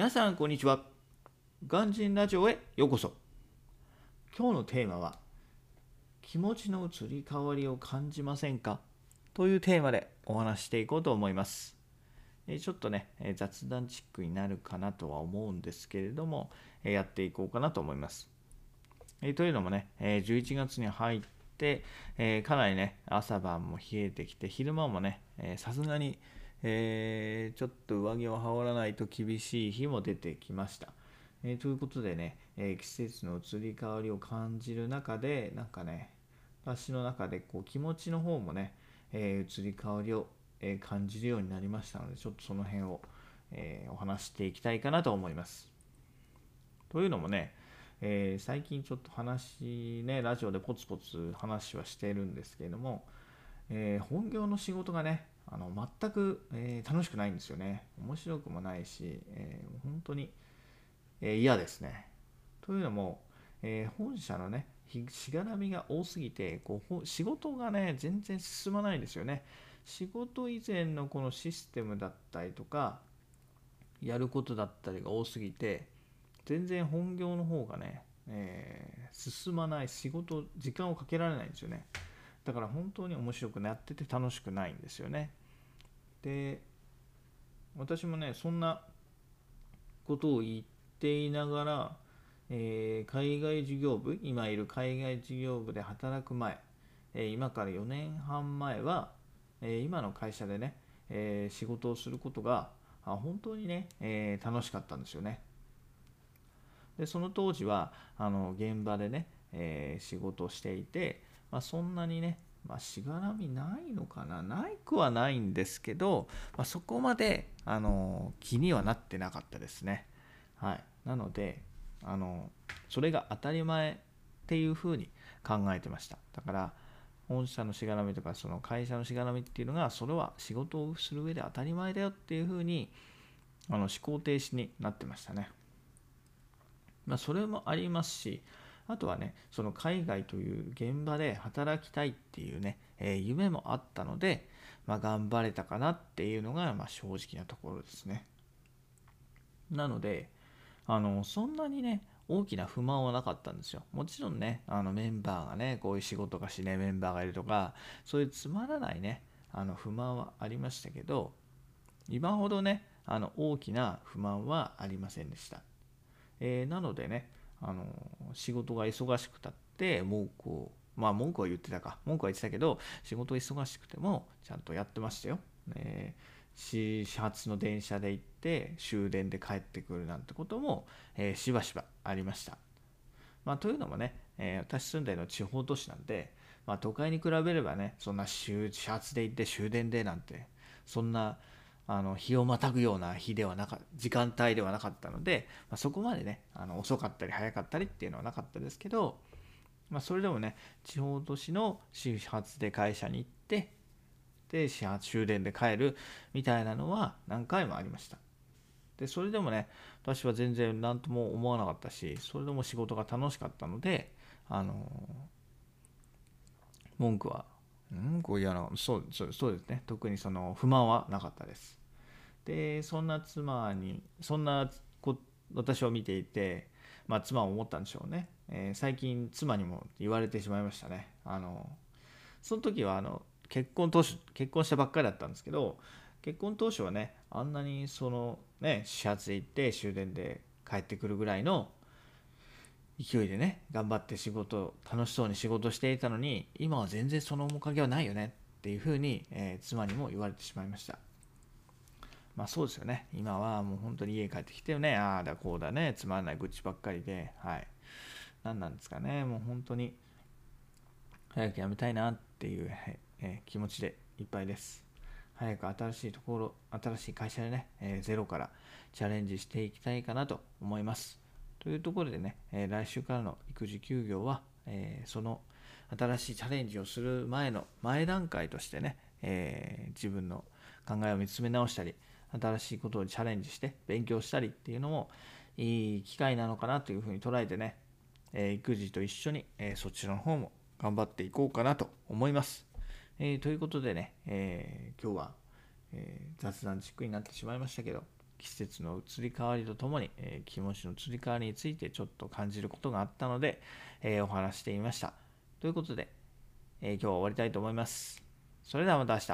皆さんこんにちは。ガンジンラジオへようこそ。今日のテーマは気持ちの移り変わりを感じませんか？というテーマでお話していこうと思います。ちょっとね雑談チックになるかなとは思うんですけれどもやっていこうかなと思います。というのもね11月に入ってかなりね朝晩も冷えてきて昼間もねさすがにえー、ちょっと上着を羽織らないと厳しい日も出てきました。えー、ということでね、えー、季節の移り変わりを感じる中で、なんかね、私の中でこう気持ちの方もね、え移り変わりを、え感じるようになりましたので、ちょっとその辺を、えお話していきたいかなと思います。というのもね、え最近ちょっと話ね、ラジオでポツポツ話はしてるんですけれども、え本業の仕事がね、あの全く、えー、楽しくないんですよね。面白くもないし、えー、本当に、えー、嫌ですね。というのも、え本社のね、しがらみが多すぎてこう仕事がね全然進まないんですよね仕事以前のこのシステムだったりとかやることだったりが多すぎて全然本業の方がね、えー、進まない仕事時間をかけられないんですよねだから本当に面白くなってて楽しくないんですよねで私もねそんなことを言っていながら、えー、海外事業部今いる海外事業部で働く前、えー、今から4年半前は、えー、今の会社でね、え仕事をすることが本当にね、え楽しかったんですよね。でその当時はあの現場でね、え仕事をしていて、まあ、そんなにねまあ、しがらみないのかな？ないくはないんですけど、まあ、そこまであの気にはなってなかったですね。はい、なのであのそれが当たり前っていうふうに考えてました。だから本社のしがらみとかその会社のしがらみっていうのがそれは仕事をする上で当たり前だよっていうふうにあの思考停止になってましたね。まあ、それもありますしあとはね、その海外という現場で働きたいっていうね、えー、夢もあったので、まあ、頑張れたかなっていうのが、まあ、正直なところですね。なので、あの、そんなにね、大きな不満はなかったんですよ。もちろんね、あのメンバーがね、こういう仕事がしないメンバーがいるとか、そういうつまらないね、あの不満はありましたけど、今ほどね、あの大きな不満はありませんでした。えー、なのでね、あの仕事が忙しくたって文句をまあ文句は言ってたか文句は言ってたけど仕事忙しくてもちゃんとやってましたよ。え始発の電車で行って終電で帰ってくるなんてことも、えー、しばしばありました。まあ、というのもね、えー、私住んでるの地方都市なんで、まあ、都会に比べればねそんな始発で行って終電でなんてそんなあの日をまたぐような日ではなか時間帯ではなかったので、まあ、そこまでねあの遅かったり早かったりっていうのはなかったですけど、まあ、それでもね地方都市の始発で会社に行ってで始発終電で帰るみたいなのは何回もありました。でそれでもね私は全然何とも思わなかったしそれでも仕事が楽しかったのであの文句はうん？こう嫌なそうそうそうですね。特にその不満はなかったです。でそんな妻にそんなこ私を見ていて、まあ、妻も思ったんでしょうね、えー、最近妻にも言われてしまいましたね。あのその時はあの結婚当初結婚したばっかりだったんですけど結婚当初はねあんなにそのね始発行って終電で帰ってくるぐらいの勢いでね頑張って仕事楽しそうに仕事していたのに今は全然その面影はないよねっていうふうに、えー、妻にも言われてしまいました。まあそうですよね。今はもう本当に家帰ってきてね、ああだこうだね、つまんない愚痴ばっかりで、はい。何なんですかね、もう本当に早く辞めたいなっていう、えー、気持ちでいっぱいです。早く新しいところ、新しい会社でね、えー、ゼロからチャレンジしていきたいかなと思います。というところでね、えー、来週からの育児休業は、えその新しいチャレンジをする前の前段階としてね、え自分の考えを見つめ直したり、新しいことをチャレンジして勉強したりっていうのもいい機会なのかなというふうに捉えてね、え育児と一緒に、えそちらの方も頑張っていこうかなと思います。えー、ということでね、え、今日は、え、雑談チックになってしまいましたけど、季節の移り変わりとともに、え、気持ちの移り変わりについてちょっと感じることがあったので、え、お話してみました。ということで、え、今日は終わりたいと思います。それではまた明日。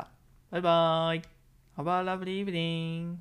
バイバーイ好不好？Lovely evening.